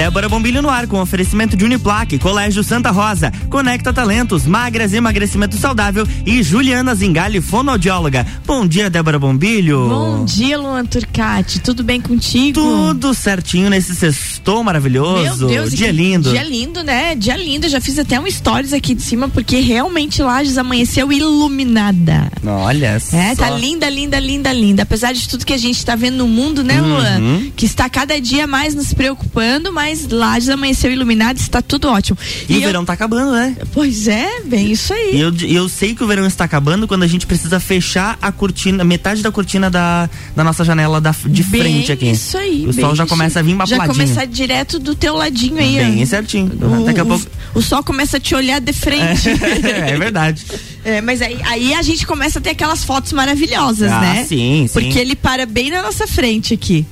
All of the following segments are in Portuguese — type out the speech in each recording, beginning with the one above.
Débora Bombilho no ar com oferecimento de Uniplaque, Colégio Santa Rosa, Conecta Talentos, Magras Emagrecimento Saudável e Juliana Zingali, fonoaudióloga. Bom dia, Débora Bombilho. Bom dia, Luan Turcati. Tudo bem contigo? Tudo certinho nesse sextou maravilhoso. Meu Deus, dia lindo. Dia lindo, né? Dia lindo. Já fiz até um stories aqui de cima porque realmente Lages amanheceu iluminada. Olha É, tá linda, linda, linda, linda. Apesar de tudo que a gente tá vendo no mundo, né, Uhum. Luan? Que está cada dia mais nos preocupando, mas Lages amanheceu iluminado, está tudo ótimo. E, o eu- verão tá acabando, né? Pois é, bem isso aí. E eu, e eu sei que o verão está acabando quando a gente precisa fechar a cortina, metade da cortina da, da nossa janela da, de Bem frente aqui. Isso aí. O sol já começa a vir Já mapuladinho. começa direto do teu ladinho aí, Bem ó. certinho. O, Daqui a pouco. o sol começa a te olhar de frente. é verdade. É, mas aí, aí a gente começa a ter aquelas fotos maravilhosas, Ah, né? sim, sim. Porque ele para bem na nossa frente aqui.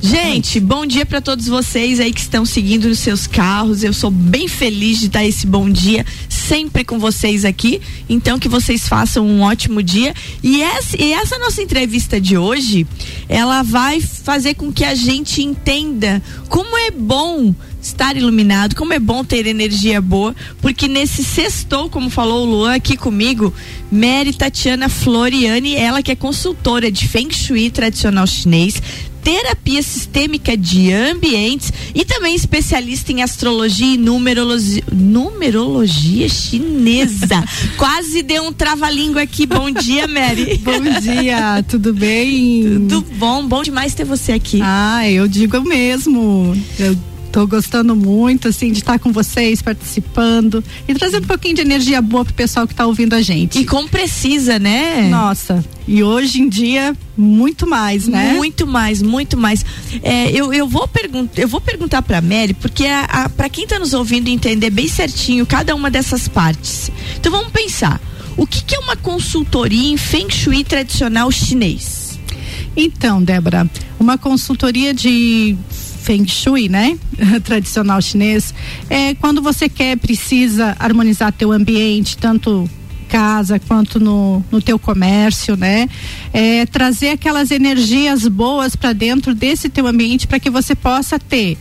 Gente, bom dia para todos vocês aí que estão seguindo nos seus carros. Eu sou bem feliz de dar esse bom dia sempre com vocês aqui. Então que vocês façam um ótimo dia. E essa, e essa nossa entrevista de hoje, ela vai fazer com que a gente entenda como é bom estar iluminado, como é bom ter energia boa, porque nesse sextou, como falou o Luan aqui comigo, Mary Tatiana Floriani, ela que é consultora de Feng Shui tradicional chinês, terapia sistêmica de ambientes e também especialista em astrologia e numerologia, numerologia chinesa. Quase deu um trava-língua aqui. Bom dia, Mary. Bom dia, tudo bem? Tudo bom? Bom demais ter você aqui. Ah, eu digo mesmo. Eu tô gostando muito, assim, de estar com vocês, participando e trazendo um pouquinho de energia boa pro pessoal que tá ouvindo a gente. E como precisa, né? Nossa, e hoje em dia, muito mais, né? Muito mais, muito mais. É, eu, eu, vou perguntar, eu vou perguntar pra Mary, porque a, a, pra quem tá nos ouvindo entender bem certinho cada uma dessas partes. Então vamos pensar. O que, que é uma consultoria em Feng Shui tradicional chinês? Então, Débora, uma consultoria de Feng Shui, né? Tradicional chinês, é quando você quer, precisa harmonizar teu ambiente, tanto casa quanto no, no teu comércio, né? É, trazer aquelas energias boas para dentro desse teu ambiente para que você possa ter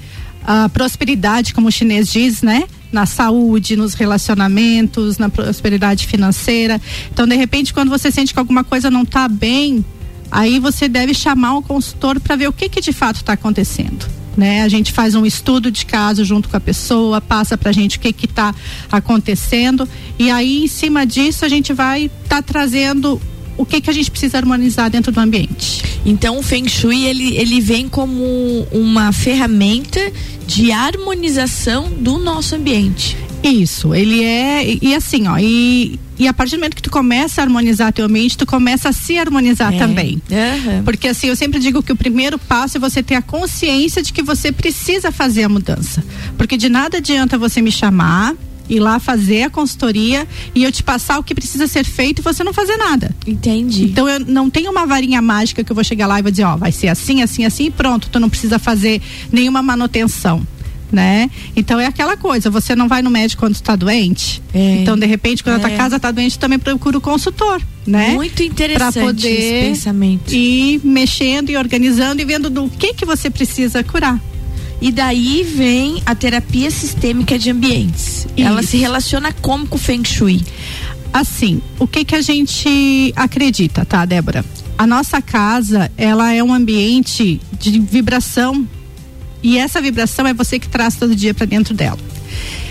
a prosperidade, como o chinês diz, né? Na saúde, nos relacionamentos, na prosperidade financeira. Então, de repente, quando você sente que alguma coisa não está bem, aí você deve chamar o consultor para ver o que, que de fato está acontecendo. Né? A gente faz um estudo de caso junto com a pessoa, passa pra gente o que que tá acontecendo e aí em cima disso a gente vai estar tá trazendo o que que a gente precisa harmonizar dentro do ambiente. Então o Feng Shui ele, ele vem como uma ferramenta de harmonização do nosso ambiente. Isso, ele é e, e assim, ó, e, e a partir do momento que tu começa a harmonizar teu ambiente, tu começa a se harmonizar É. também. Aham. Porque assim, eu sempre digo que o primeiro passo é você ter a consciência de que você precisa fazer a mudança. Porque de nada adianta você me chamar, ir lá fazer a consultoria e eu te passar o que precisa ser feito e você não fazer nada. Entendi. Então eu não tenho uma varinha mágica que eu vou chegar lá e vou dizer, ó, vai ser assim, assim, assim e pronto, tu não precisa fazer nenhuma manutenção. Né? Então é aquela coisa, você não vai no médico quando está doente. É. Então, de repente, quando a É. tua casa está doente, também procura o consultor, né? Muito interessante Pra poder esse pensamento. ir mexendo e organizando e vendo do que que você precisa curar. E daí vem a terapia sistêmica de ambientes. Ela Isso. se relaciona como com o Feng Shui? Assim, o que que a gente acredita, tá, Débora? A nossa casa, ela é um ambiente de vibração e essa vibração é você que traz todo dia para dentro dela.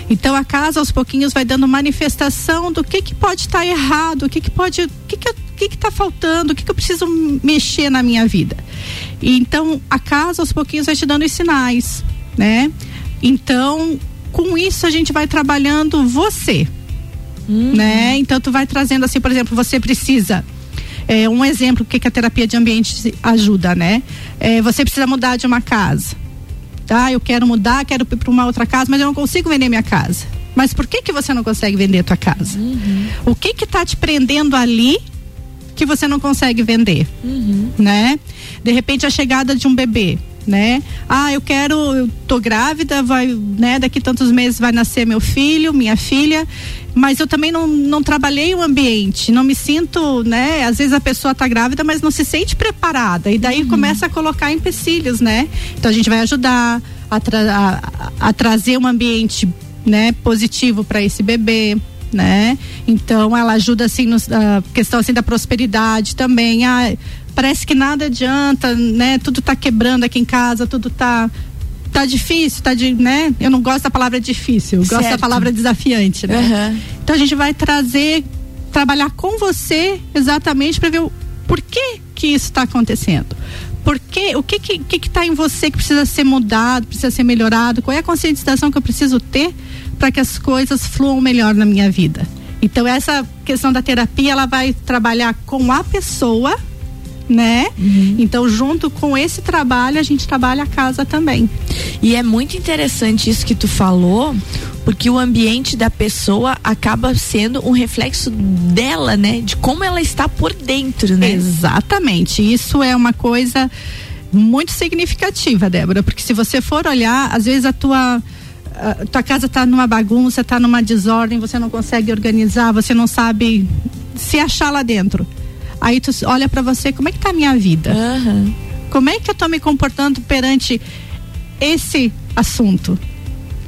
Então a casa aos pouquinhos vai dando manifestação do que que pode estar errado, o que que pode, o que que, eu- que que tá faltando, o que que eu preciso mexer na minha vida. E então a casa aos pouquinhos vai te dando os sinais, né? Então com isso a gente vai trabalhando você, né? Então tu vai trazendo assim, por exemplo, você precisa é, um exemplo que, que a terapia de ambiente ajuda, né? É, você precisa mudar de uma casa, tá? Eu quero mudar, quero ir para uma outra casa, mas eu não consigo vender minha casa. Mas por que que você não consegue vender a tua casa? O que que tá te prendendo ali que você não consegue vender, né? De repente a chegada de um bebê, né? Ah, eu quero, eu tô grávida, vai, né? Daqui tantos meses vai nascer meu filho, minha filha, mas eu também não, não trabalhei o ambiente, não me sinto, né? Às vezes a pessoa tá grávida, mas não se sente preparada e daí começa a colocar empecilhos, né? Então a gente vai ajudar a, tra a, a trazer um ambiente né, positivo para esse bebê, né? Então ela ajuda assim na questão assim da prosperidade também. Ah, parece que nada adianta, né? Tudo tá quebrando aqui em casa, tudo tá tá difícil, tá de, né? Eu não gosto da palavra difícil, eu gosto da palavra desafiante, né? Uhum. Então a gente vai trazer trabalhar com você exatamente para ver o porquê que isso está acontecendo. Por quê? O que que, que que tá em você que precisa ser mudado, precisa ser melhorado? Qual é a conscientização que eu preciso ter para que as coisas fluam melhor na minha vida? Então essa questão da terapia ela vai trabalhar com a pessoa, né? Uhum. Então junto com esse trabalho a gente trabalha a casa também. E é muito interessante isso que tu falou, porque o ambiente da pessoa acaba sendo um reflexo dela, né? De como ela está por dentro, né? Exatamente. Isso é uma coisa muito significativa, Débora, porque se você for olhar, às vezes a tua a tua casa está numa bagunça, está numa desordem, você não consegue organizar, você não sabe se achar lá dentro. Aí tu olha para você, como é que tá a minha vida? Uhum. Como é que eu tô me comportando perante esse assunto?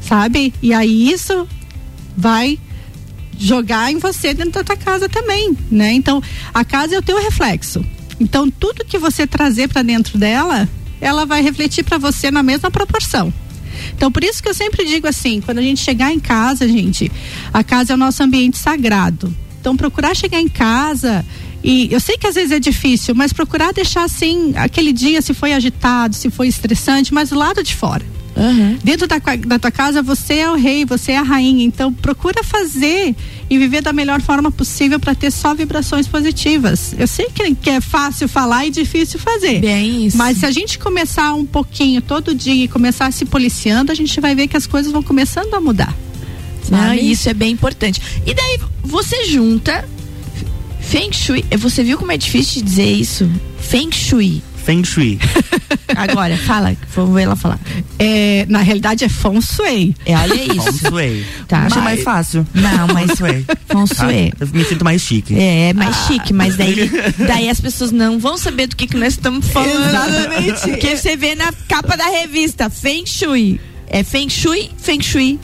sabe? E aí isso vai jogar em você dentro da tua casa também, né? Então, a casa é o teu reflexo. Então, tudo que você trazer para dentro dela, ela vai refletir para você na mesma proporção. Então, por isso que eu sempre digo assim, quando a gente chegar em casa, gente, a casa é o nosso ambiente sagrado. Então, procurar chegar em casa e eu sei que às vezes é difícil, mas procurar deixar assim aquele dia se foi agitado, se foi estressante, mas do lado de fora. Uhum. Dentro da, da tua casa você é o rei, você é a rainha. Então procura fazer e viver da melhor forma possível para ter só vibrações positivas. Eu sei que, que, é fácil falar e difícil fazer. Bem isso. Mas se a gente começar um pouquinho todo dia e começar se policiando, a gente vai ver que as coisas vão começando a mudar. Ah, isso é bem importante. E daí você junta Feng Shui. Você viu como é difícil de dizer isso? Feng Shui Feng Shui. Agora, fala, vamos ver ela falar. É, na realidade é Feng Shui. É, olha isso. Feng Shui. Tá. Acho mais fácil. Não, mas Feng Shui. Ah, eu me sinto mais chique. É, mais ah. chique, mas daí, daí as pessoas não vão saber do que, que nós estamos falando. Exatamente. Porque você vê na capa da revista, Feng Shui. É Feng Shui, Feng Shui.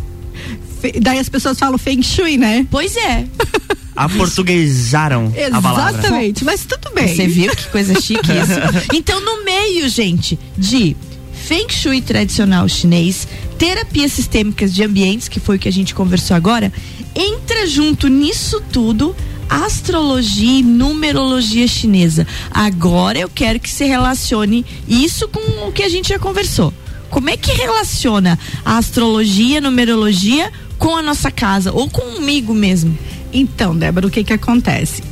Daí as pessoas falam Feng Shui, né? Pois é. aportuguesaram a palavra. Exatamente, mas tudo bem. Você viu que coisa chique isso? Então, no meio, gente, de Feng Shui tradicional chinês, terapias sistêmicas de ambientes, que foi o que a gente conversou agora, entra junto nisso tudo astrologia e numerologia chinesa. Agora eu quero que se relacione isso com o que a gente já conversou. Como é que relaciona a astrologia, a numerologia com a nossa casa ou comigo mesmo? Então, Débora, o que que acontece?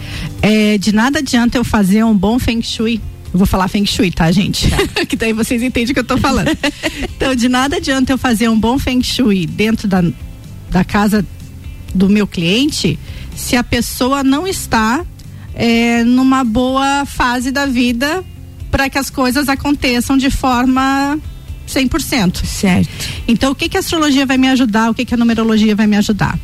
É, de nada adianta eu fazer um bom feng shui. Eu vou falar feng shui, tá, gente? Tá. que daí vocês entendem o que eu tô falando. então, de nada adianta eu fazer um bom feng shui dentro da, da casa do meu cliente se a pessoa não está é, numa boa fase da vida para que as coisas aconteçam de forma 100%. Certo. Então, o que que a astrologia vai me ajudar? O que que a numerologia vai me ajudar?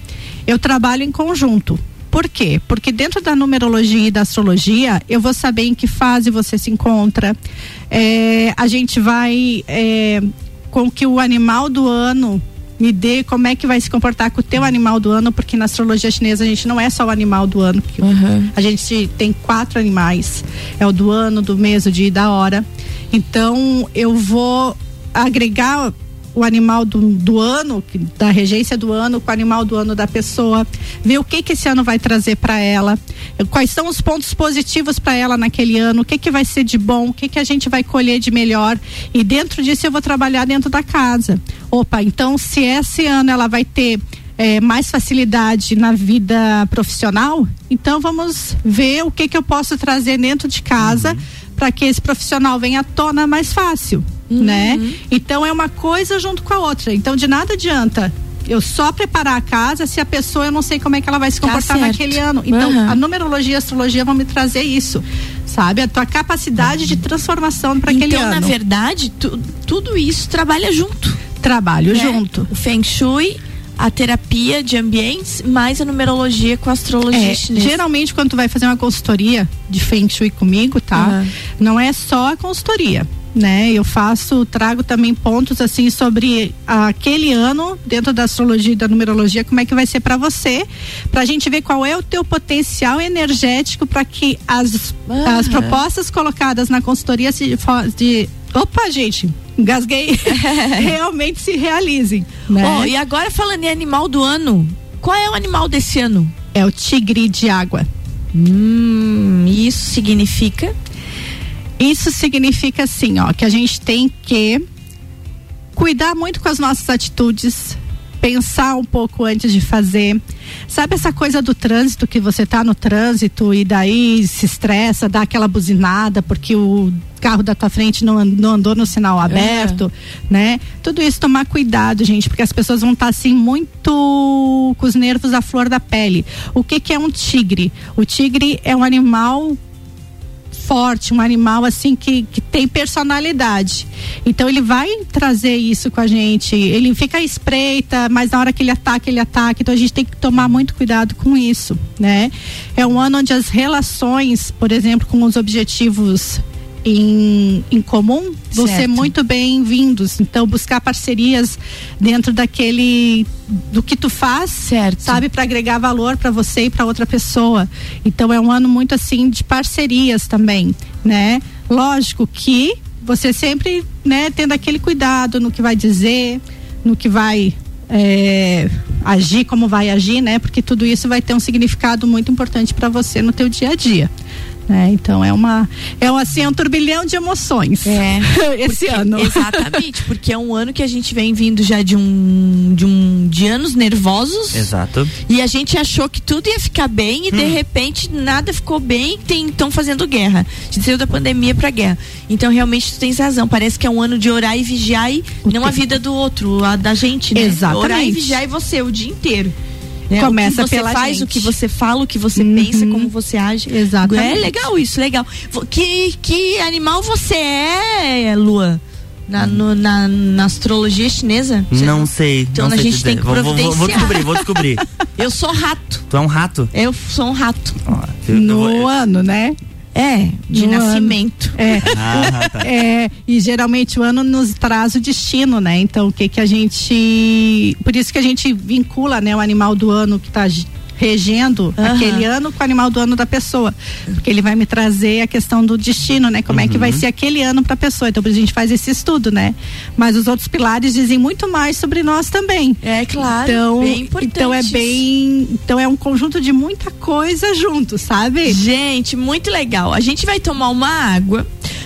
eu trabalho em conjunto. Por quê? Porque dentro da numerologia e da astrologia, eu vou saber em que fase você se encontra. É, a gente vai é, com que o animal do ano me dê como é que vai se comportar com o teu animal do ano, porque na astrologia chinesa a gente não é só o animal do ano, uhum. a gente tem quatro animais, é o do ano, do mês, o dia e da hora. Então eu vou agregar o animal do, do ano, da regência do ano, com o animal do ano da pessoa, ver o que que esse ano vai trazer para ela, quais são os pontos positivos para ela naquele ano, o que que vai ser de bom, o que que a gente vai colher de melhor e dentro disso eu vou trabalhar dentro da casa. Opa, então se esse ano ela vai ter é, mais facilidade na vida profissional, então vamos ver o que que eu posso trazer dentro de casa uhum. para que esse profissional venha à tona mais fácil uhum. né? Então é uma coisa junto com a outra. Então de nada adianta eu só preparar a casa se a pessoa eu não sei como é que ela vai se tá comportar tá naquele ano. Então, uhum. a numerologia e a astrologia vão me trazer isso. Sabe? A tua capacidade uhum. de transformação para aquele então, ano. Então, na verdade, tu, tudo isso trabalha junto. Trabalho né? junto. O Feng Shui a terapia de ambientes mais a numerologia com a astrologia é, chinesa. Geralmente quando tu vai fazer uma consultoria de Feng Shui comigo, tá? Uhum. Não é só a consultoria né? Eu faço, trago também pontos assim sobre aquele ano dentro da astrologia e da numerologia, como é que vai ser para você, para a gente ver qual é o teu potencial energético para que as, as propostas colocadas na consultoria de, de opa, gente, engasguei, realmente se realizem. Né? Oh, e agora falando em animal do ano, qual é o animal desse ano? É o tigre de água. Hum, isso significa isso significa assim, ó, que a gente tem que cuidar muito com as nossas atitudes, pensar um pouco antes de fazer. Sabe essa coisa do trânsito que você tá no trânsito e daí se estressa, dá aquela buzinada porque o carro da tua frente não, não andou no sinal aberto, é. né? Tudo isso tomar cuidado, gente, porque as pessoas vão estar tá, assim muito com os nervos à flor da pele. O que que é um tigre? O tigre é um animal forte, um animal assim que, que tem personalidade. Então ele vai trazer isso com a gente. Ele fica espreita, mas na hora que ele ataca, ele ataca. Então a gente tem que tomar muito cuidado com isso, né? É um ano onde as relações, por exemplo, com os objetivos em, em comum vão ser muito bem-vindos. Então, buscar parcerias dentro daquele do que tu faz, certo. sabe, para agregar valor para você e para outra pessoa. Então, é um ano muito assim de parcerias também, né? Lógico que você sempre, né, tendo aquele cuidado no que vai dizer, no que vai é, agir, como vai agir, né? Porque tudo isso vai ter um significado muito importante para você no teu dia a dia. Né? Então é uma é um, assim é um turbilhão de emoções. É. Esse porque, ano. Exatamente, porque é um ano que a gente vem vindo já de um de um de anos nervosos. Exato. E a gente achou que tudo ia ficar bem e hum. de repente nada ficou bem, estão fazendo guerra. A gente saiu da pandemia para guerra. Então realmente tu tens razão, parece que é um ano de orar e vigiar e o não tempo. a vida do outro, a da gente, né? Exatamente. Orar e vigiar e você o dia inteiro. Né? Começa o que você pela faz, gente. o que você fala, o que você uhum. pensa, como você age. Exatamente. É legal isso, legal. Que, que animal você é, Lua? Na, no, na, na, astrologia chinesa? Não sei. Então não a sei gente tem que providenciar. Vou, vou, descobrir, vou descobrir. eu sou rato. Tu é um rato? Eu sou um rato. no vou, ano, né? É, de nascimento. Ano. É. Ah, tá. é. E geralmente o ano nos traz o destino, né? Então o que que a gente. Por isso que a gente vincula, né, o animal do ano que está regendo uhum. aquele ano com o animal do ano da pessoa. Porque ele vai me trazer a questão do destino, né? Como uhum. é que vai uhum. ser aquele ano para a pessoa. Então, por isso a gente faz esse estudo, né? Mas os outros pilares dizem muito mais sobre nós também. É claro. Então, bem importante então é bem. Então é um conjunto de muita coisa junto, sabe? Gente, muito legal. A gente vai tomar uma água.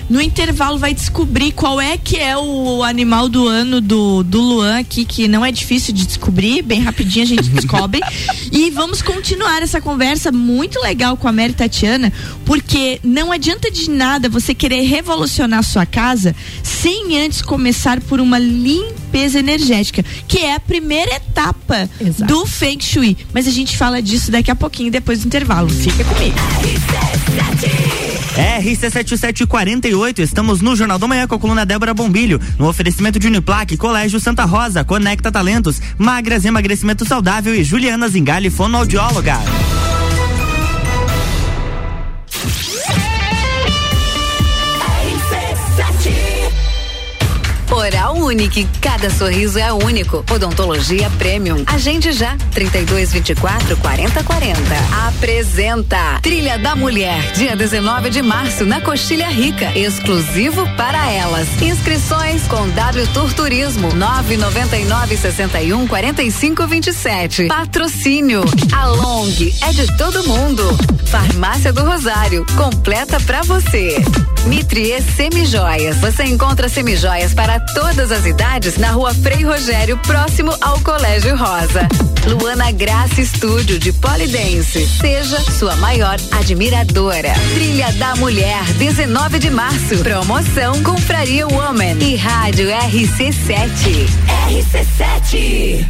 No intervalo vai descobrir qual é que é o animal do ano do, do Luan aqui, que não é difícil de descobrir, bem rapidinho a gente descobre. e vamos continuar essa conversa muito legal com a Mary Tatiana, porque não adianta de nada você querer revolucionar sua casa sem antes começar por uma limpeza energética, que é a primeira etapa Exato. do Feng Shui. Mas a gente fala disso daqui a pouquinho, depois do intervalo. Fica comigo. RC7748, estamos no Jornal do Manhã com a coluna Débora Bombilho, no oferecimento de Uniplaque, Colégio Santa Rosa, Conecta Talentos, Magras Emagrecimento Saudável e Juliana Zingali, fonoaudióloga. Unique, cada sorriso é único. Odontologia Premium. Agende já, 32 24 40 40. Apresenta Trilha da Mulher, dia 19 de março, na Coxilha Rica, exclusivo para elas. Inscrições com W Tour Turismo, 999 61 45 27. Patrocínio, a Long é de todo mundo. Farmácia do Rosário, completa pra você. Mitrie Semijoias, você encontra semijoias para todas as idades na rua Frei Rogério, próximo ao Colégio Rosa. Luana Graça Estúdio de Polidense. Seja sua maior admiradora. Trilha da Mulher, 19 de março. Promoção Compraria Woman e Rádio RC7. RC7.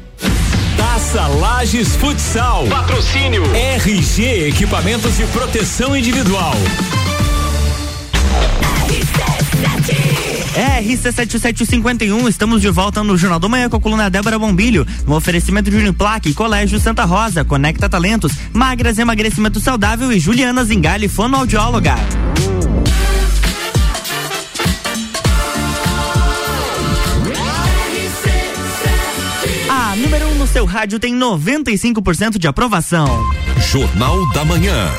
Taça Lages Futsal. Patrocínio RG Equipamentos de Proteção Individual. RC7751, estamos de volta no Jornal do Manhã com a coluna Débora Bombilho, no oferecimento de Uniplaque, Colégio Santa Rosa, Conecta Talentos, Magras Emagrecimento Saudável e Juliana Zingali, fonoaudióloga. Seu rádio tem 95% de aprovação. Jornal da Manhã.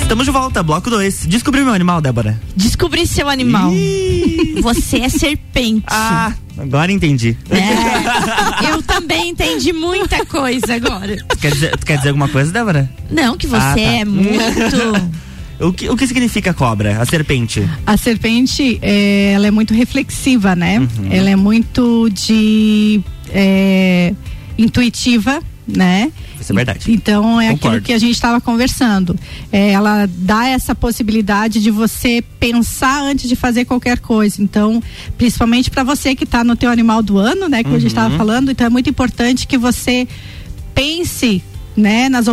Estamos de volta, bloco 2. Descobri meu animal, Débora. Descobri seu animal. Você é serpente. Ah, agora entendi. É, eu também entendi muita coisa agora. Tu quer dizer, tu quer dizer alguma coisa, Débora? Não, que você Ah, tá. é muito. O que, o que significa cobra, a serpente? A serpente, é, ela é muito reflexiva, né? Uhum. Ela é muito de é, intuitiva, né? Isso é verdade. Então é Concordo. aquilo que a gente estava conversando. É, ela dá essa possibilidade de você pensar antes de fazer qualquer coisa. Então, principalmente para você que está no teu animal do ano, né? Que a gente Uhum. estava falando, então é muito importante que você pense, né? Nas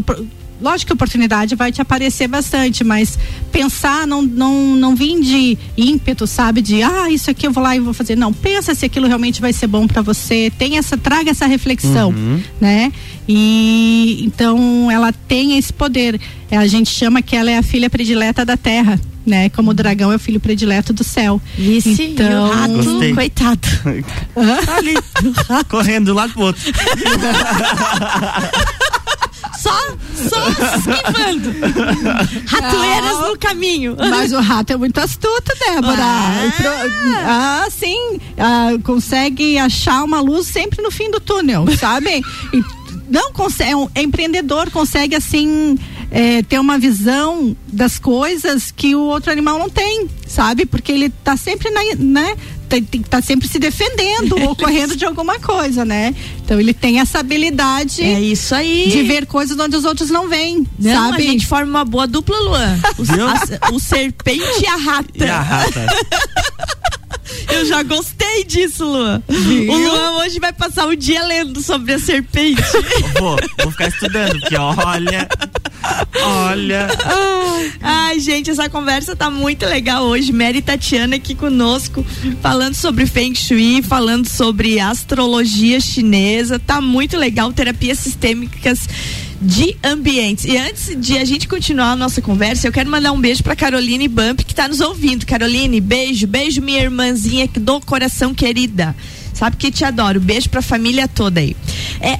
Lógico que a oportunidade vai te aparecer bastante, mas pensar não, não, não vir de ímpeto, sabe? De ah, isso aqui eu vou lá e vou fazer. Não, pensa se aquilo realmente vai ser bom para você. Tem essa, traga essa reflexão, Uhum. né? E então ela tem esse poder. É, A gente chama que ela é a filha predileta da terra, né? Como o dragão é o filho predileto do céu. Vice, Então- e o rato, Gostei. coitado. Tá ali, correndo de um lado pro outro. Só, só esquivando. Ratoeiras Não. no caminho. Mas o rato é muito astuto, Débora. Ah. Pro- Ah, sim. Ah, consegue achar uma luz sempre no fim do túnel, sabe? E não consegue, é, um, é empreendedor, consegue assim é, ter uma visão das coisas que o outro animal não tem, sabe? Porque ele tá sempre na, né? Tem, tem que tá sempre se defendendo ou correndo de alguma coisa, né? Então ele tem essa habilidade É isso aí. de ver coisas onde os outros não veem, Não, sabe? a gente forma uma boa dupla, Luan. O, a- o serpente e a rata. E a rata. Eu já gostei disso, Luan. O Luan hoje vai passar o dia lendo sobre a serpente. Vou, vou ficar estudando, porque olha. Olha. Ai, gente, essa conversa tá muito legal hoje. Mary e Tatiana aqui conosco, falando sobre Feng Shui, falando sobre astrologia chinesa. Tá muito legal. Terapias sistêmicas de ambientes. E antes de a gente continuar a nossa conversa, eu quero mandar um beijo pra Caroline Bump, que tá nos ouvindo. Caroline, beijo, beijo, minha irmãzinha do coração querida. Sabe que te adoro. Beijo pra família toda aí. É,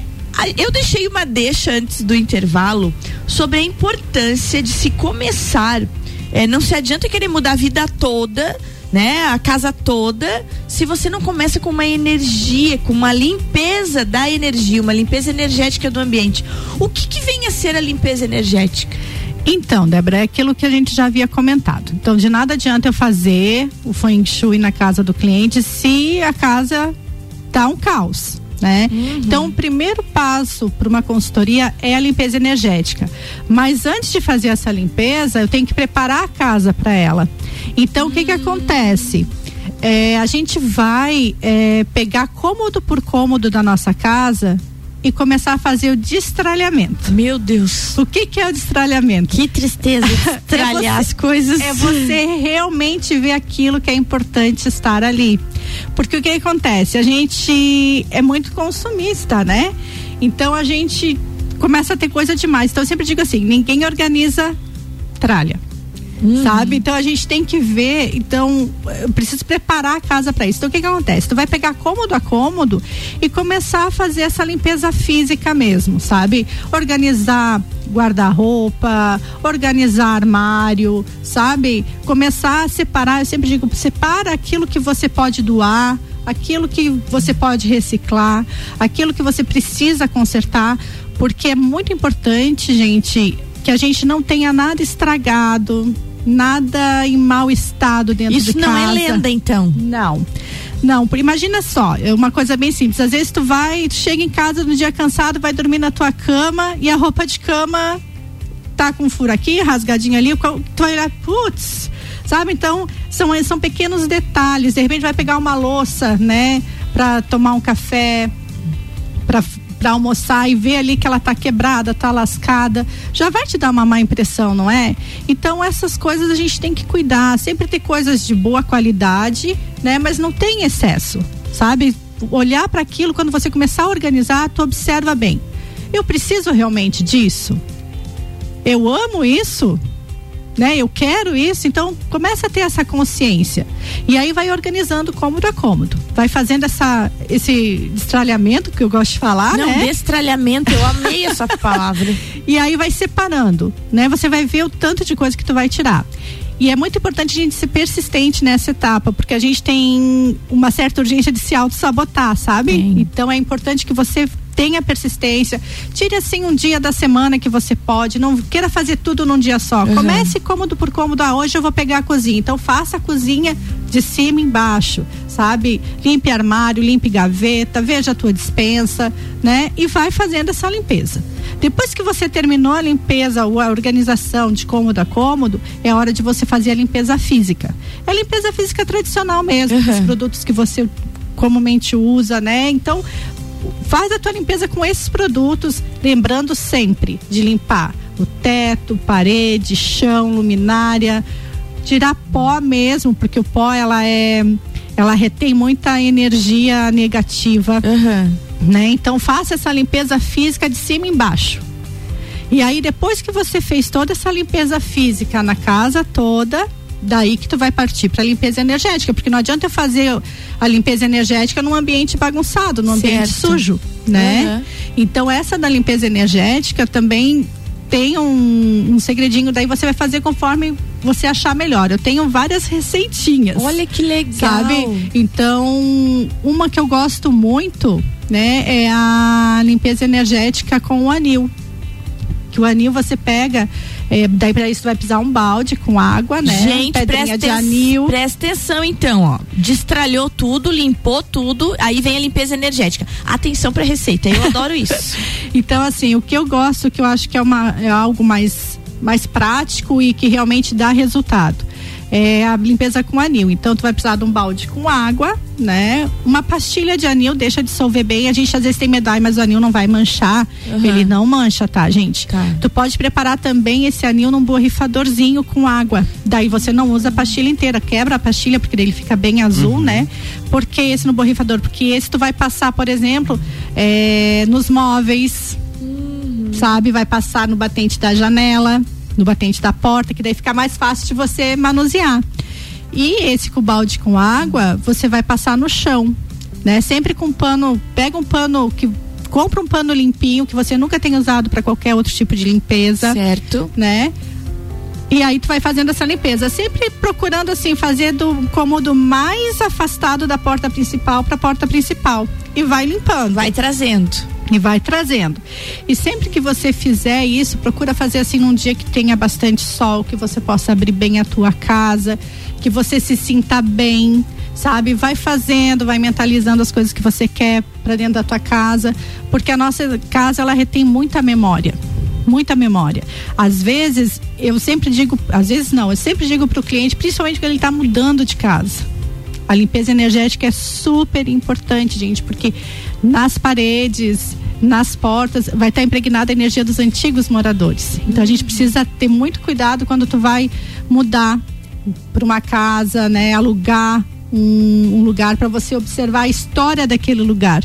eu deixei uma deixa antes do intervalo sobre a importância de se começar. É, não se adianta querer mudar a vida toda, né? A casa toda, se você não começa com uma energia, com uma limpeza da energia, uma limpeza energética do ambiente. O que, que vem a ser a limpeza energética? Então, Débora, é aquilo que a gente já havia comentado. Então, de nada adianta eu fazer o Feng Shui na casa do cliente se a casa tá um caos né? Uhum. Então, o primeiro passo para uma consultoria é a limpeza energética. Mas antes de fazer essa limpeza, eu tenho que preparar a casa para ela. Então, o que que hum. acontece? É, a gente vai é, pegar cômodo por cômodo da nossa casa e começar a fazer o destralhamento. Meu Deus. O que que é o destralhamento? Que tristeza destralhar é você, as coisas. É você realmente ver aquilo que é importante estar ali. Porque o que acontece? A gente é muito consumista, né? Então a gente começa a ter coisa demais. Então eu sempre digo assim, ninguém organiza tralha. Uhum. Sabe? Então a gente tem que ver, então, eu preciso preparar a casa para isso. Então o que que acontece? Tu vai pegar cômodo a cômodo e começar a fazer essa limpeza física mesmo, sabe? Organizar guarda-roupa, organizar armário, sabe? Começar a separar, eu sempre digo, separa aquilo que você pode doar, aquilo que você pode reciclar, aquilo que você precisa consertar, porque é muito importante, gente, que a gente não tenha nada estragado, nada em mau estado dentro Isso de casa. Isso não é lenda, então? Não. Não, imagina só, é uma coisa bem simples. Às vezes tu vai, tu chega em casa no dia cansado, vai dormir na tua cama e a roupa de cama tá com um furo aqui, rasgadinho ali, tu vai olhar, putz, sabe? Então, são, são pequenos detalhes. De repente vai pegar uma louça, né, para tomar um café, para para almoçar e ver ali que ela tá quebrada, tá lascada, já vai te dar uma má impressão, não é? Então essas coisas a gente tem que cuidar, sempre ter coisas de boa qualidade, né? Mas não tem excesso, sabe? Olhar para aquilo quando você começar a organizar, tu observa bem. Eu preciso realmente disso? Eu amo isso? Né? Eu quero isso, então começa a ter essa consciência. E aí vai organizando cômodo a cômodo. Vai fazendo essa, esse destralhamento que eu gosto de falar, Não, né? destralhamento, eu amei essa palavra. E aí vai separando, né? Você vai ver o tanto de coisa que tu vai tirar. E é muito importante a gente ser persistente nessa etapa, porque a gente tem uma certa urgência de se auto-sabotar, sabe? Sim. Então é importante que você tenha persistência. Tire assim um dia da semana que você pode. Não queira fazer tudo num dia só. Uhum. Comece cômodo por cômodo. Ah, hoje eu vou pegar a cozinha. Então faça a cozinha de cima embaixo, sabe? Limpe armário, limpe gaveta, veja a tua dispensa, né? E vai fazendo essa limpeza. Depois que você terminou a limpeza ou a organização de cômodo a cômodo, é hora de você fazer a limpeza física. É a limpeza física tradicional mesmo, uhum. os produtos que você comumente usa, né? Então, faz a tua limpeza com esses produtos, lembrando sempre de limpar o teto, parede, chão, luminária, tirar pó mesmo, porque o pó ela é ela retém muita energia negativa, uhum. né? Então faça essa limpeza física de cima e embaixo. E aí depois que você fez toda essa limpeza física na casa toda, daí que tu vai partir para limpeza energética, porque não adianta eu fazer a limpeza energética num ambiente bagunçado, num ambiente certo. sujo, né? Uhum. Então essa da limpeza energética também tem um, um, segredinho, daí você vai fazer conforme você achar melhor. Eu tenho várias receitinhas. Olha que legal. Sabe? Então, uma que eu gosto muito, né, é a limpeza energética com o anil. Que o anil você pega é, daí para isso tu vai pisar um balde com água, né? Gente, Pedrinha de anil. Presta atenção então, ó. Destralhou tudo, limpou tudo, aí vem a limpeza energética. Atenção para receita, eu adoro isso. então assim, o que eu gosto, que eu acho que é, uma, é algo mais mais prático e que realmente dá resultado. É a limpeza com anil. Então tu vai precisar de um balde com água, né? Uma pastilha de anil, deixa dissolver bem. A gente às vezes tem medo, ai, mas o anil não vai manchar. Uhum. Ele não mancha, tá, gente? Tá. Tu pode preparar também esse anil num borrifadorzinho com água. Daí você não usa a pastilha inteira, quebra a pastilha porque daí ele fica bem azul, né? Por que esse no borrifador? Porque esse tu vai passar, por exemplo, é, nos móveis, sabe? Vai passar no batente da janela, no batente da porta, que daí fica mais fácil de você manusear. E esse com balde com água, você vai passar no chão, né? Sempre com pano, pega um pano que compra um pano limpinho que você nunca tenha usado para qualquer outro tipo de limpeza, Certo. né? E aí tu vai fazendo essa limpeza, sempre procurando assim fazer do cômodo mais afastado da porta principal para a porta principal e vai limpando Vai trazendo. E vai trazendo. E sempre que você fizer isso, procura fazer assim num dia que tenha bastante sol, que você possa abrir bem a tua casa, que você se sinta bem, sabe? Vai fazendo, vai mentalizando as coisas que você quer para dentro da tua casa, porque a nossa casa ela retém muita memória. Muita memória. Às vezes, eu sempre digo, às vezes não, eu sempre digo para o cliente, principalmente quando ele está mudando de casa. A limpeza energética é super importante, gente, porque nas paredes, nas portas, vai estar impregnada a energia dos antigos moradores. Então a gente precisa ter muito cuidado quando tu vai mudar para uma casa, né, alugar um, um lugar para você observar a história daquele lugar,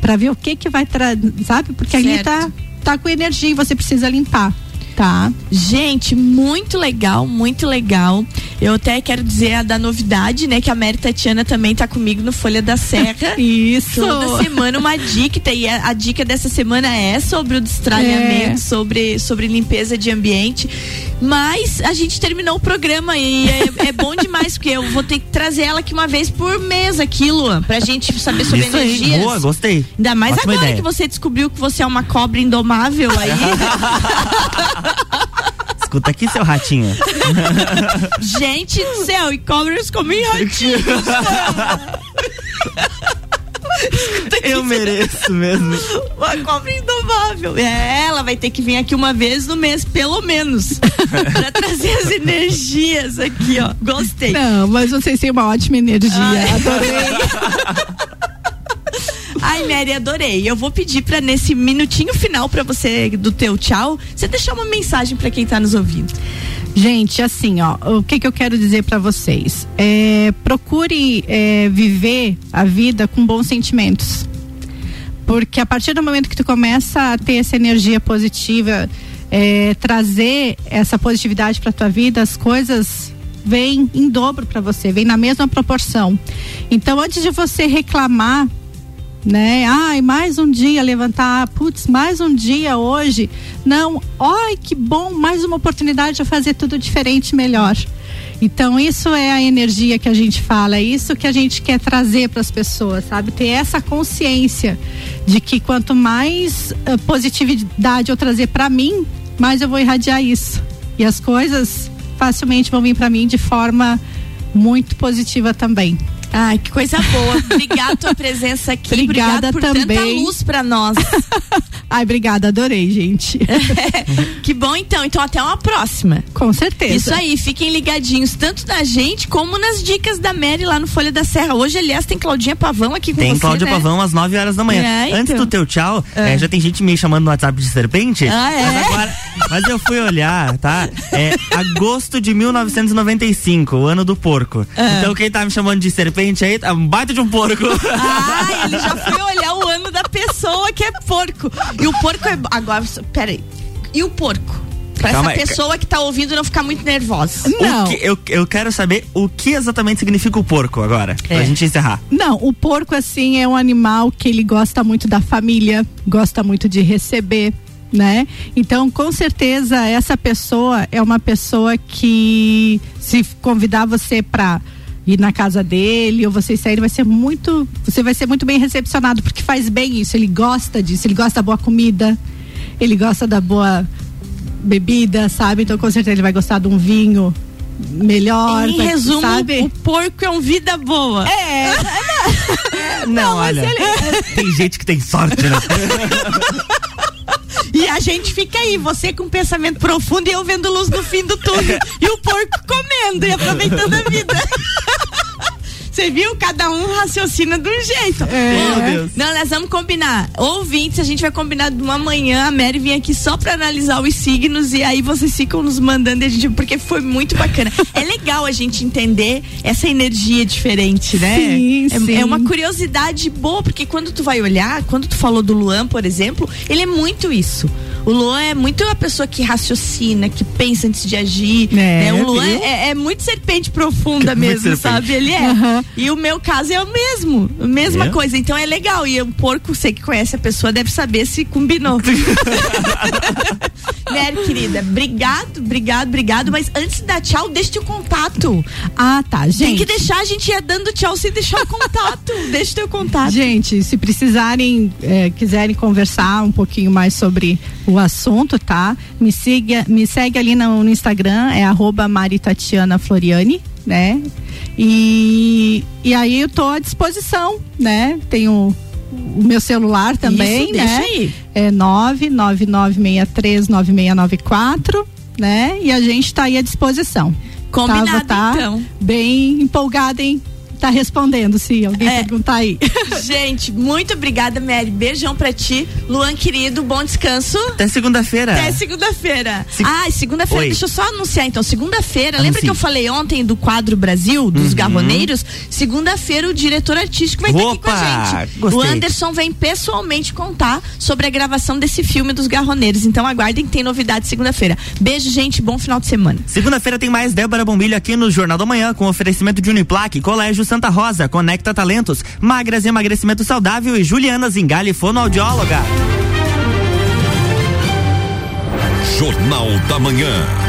para ver o que que vai trazer, sabe? Porque ali Certo. tá tá com energia e você precisa limpar, tá? Gente, muito legal, muito legal. Eu até quero dizer a da novidade, né? Que a Mary Tatiana também tá comigo no Folha da Serra. Isso. Toda semana uma dica, e a, a dica dessa semana é sobre o destralhamento, É. sobre, sobre limpeza de ambiente. Mas a gente terminou o programa e é, é bom demais, porque eu vou ter que trazer ela aqui uma vez por mês aqui, Luan, pra gente saber sobre Isso aí, energias. boa, gostei. Ainda mais Ótima agora ideia. que você descobriu que você é uma cobra indomável aí. Escuta aqui, seu ratinho. Gente do céu, e cobras comem ratinhos. Eu mereço mesmo. Uma cobra indomável. É, ela vai ter que vir aqui uma vez no mês, pelo menos. pra trazer as energias aqui, ó. Gostei. Não, mas vocês têm uma ótima energia. Adorei. Ai, Mary, adorei. Eu vou pedir pra nesse minutinho final pra você do teu tchau, você deixar uma mensagem pra quem tá nos ouvindo. Gente, assim, ó, o que que eu quero dizer pra vocês? É, procure é, viver a vida com bons sentimentos. Porque a partir do momento que tu começa a ter essa energia positiva, é, trazer essa positividade pra tua vida, as coisas vêm em dobro pra você, vêm na mesma proporção. Então, antes de você reclamar né? Ai, mais um dia levantar, putz, mais um dia hoje. Não, ai, que bom, mais uma oportunidade de fazer tudo diferente, melhor. Então, isso é a energia que a gente fala, é isso que a gente quer trazer para as pessoas, sabe? Ter essa consciência de que quanto mais eh, positividade eu trazer para mim, mais eu vou irradiar isso. E as coisas facilmente vão vir para mim de forma muito positiva também. Ai, que coisa boa. Obrigada tua presença aqui. Obrigada Obrigada por tanta também. luz pra nós. Ai, obrigada, adorei, gente. que bom então. Então até uma próxima. Com certeza. Isso aí, fiquem ligadinhos, tanto na gente como nas dicas da Mary lá no Folha da Serra. Hoje, aliás, tem Claudinha Pavão aqui com Tem você. Cláudia né? Pavão às 9 horas da manhã. É, então. Antes do teu tchau, eh, já tem gente me chamando no WhatsApp de serpente. Ah, é? Mas agora. Mas eu fui olhar, tá? É agosto de 1995, o ano do porco. Ah. Então quem tá me chamando de serpente aí, tá um baita de um porco. Ah, ele já foi olhar o ano da pessoa que é porco. E o porco é. Agora, peraí. E o porco? Pra Calma essa aí, pessoa que tá ouvindo não ficar muito nervosa. Não. O que- eu, eu quero saber o que exatamente significa o porco agora, É. pra gente encerrar. Não, o porco, assim, é um animal que ele gosta muito da família, gosta muito de receber, né? Então, com certeza, essa pessoa é uma pessoa que, se convidar você pra ir na casa dele ou vocês saírem, vai ser muito. Você vai ser muito bem recepcionado, porque faz bem isso, ele gosta disso, ele gosta da boa comida, ele gosta da boa bebida, sabe? Então, com certeza, ele vai gostar de um vinho melhor. em vai- resumo, sabe? o porco é um vida boa. É, Não, olha. Tem gente que tem sorte, né? E a gente fica aí, você com pensamento profundo e eu vendo luz no fim do túnel. e o porco comendo e aproveitando a vida. Você viu? Cada um raciocina de um jeito. É. Meu Deus. Não, nós vamos combinar. Ouvintes, a gente vai combinar de uma manhã. A Mary vem aqui só pra analisar os signos e aí vocês ficam nos mandando a gente, porque foi muito bacana. é legal a gente entender essa energia diferente, né? Sim, é, sim. é uma curiosidade boa, porque quando tu vai olhar, quando tu falou do Luan, por exemplo, ele é muito isso. O Luan é muito a pessoa que raciocina, que pensa antes de agir. É, né? O Luan é, é muito serpente profunda mesmo, serpente. sabe? Ele é. Aham. E o meu caso é o mesmo. A mesma É? coisa. Então é legal. E o porco, você que conhece a pessoa, deve saber se combinou. Mary, querida, obrigado, obrigado, obrigado. Mas antes de dar tchau, deixa teu contato. Ah, tá, gente. Tem que deixar, a gente ia dando tchau sem deixar o contato. deixa teu contato. Gente, se precisarem, eh, quiserem conversar um pouquinho mais sobre o assunto, tá? Me siga, me segue ali no, no Instagram, é arroba Maritatiana Floriani, né? E, e aí eu tô à disposição, né? Tenho o meu celular também, Isso, né? aí. É 999639694, né? E a gente tá aí à disposição. Combinado, Tá, vou tá então. Bem empolgada em tá respondendo, se alguém É. perguntar aí. Gente, muito obrigada, Mary. Beijão pra ti. Luan, querido, bom descanso. Até segunda-feira. Até segunda-feira. Se- Ah, segunda-feira, deixa eu só anunciar então. Segunda-feira, lembra que eu falei ontem do quadro Brasil, dos garroneiros? Segunda-feira o diretor artístico vai estar aqui com a Opa, gente. gostei. O Anderson vem pessoalmente contar sobre a gravação desse filme dos garroneiros. Então aguardem que tem novidade segunda-feira. Beijo, gente. Bom final de semana. Segunda-feira tem mais Débora Bombilho aqui no Jornal da Manhã com oferecimento de Uniplaque, Colégio Santa Rosa, Conecta Talentos, Magras Emagrecimento Saudável e Juliana Zingali, fonoaudióloga. Jornal da Manhã.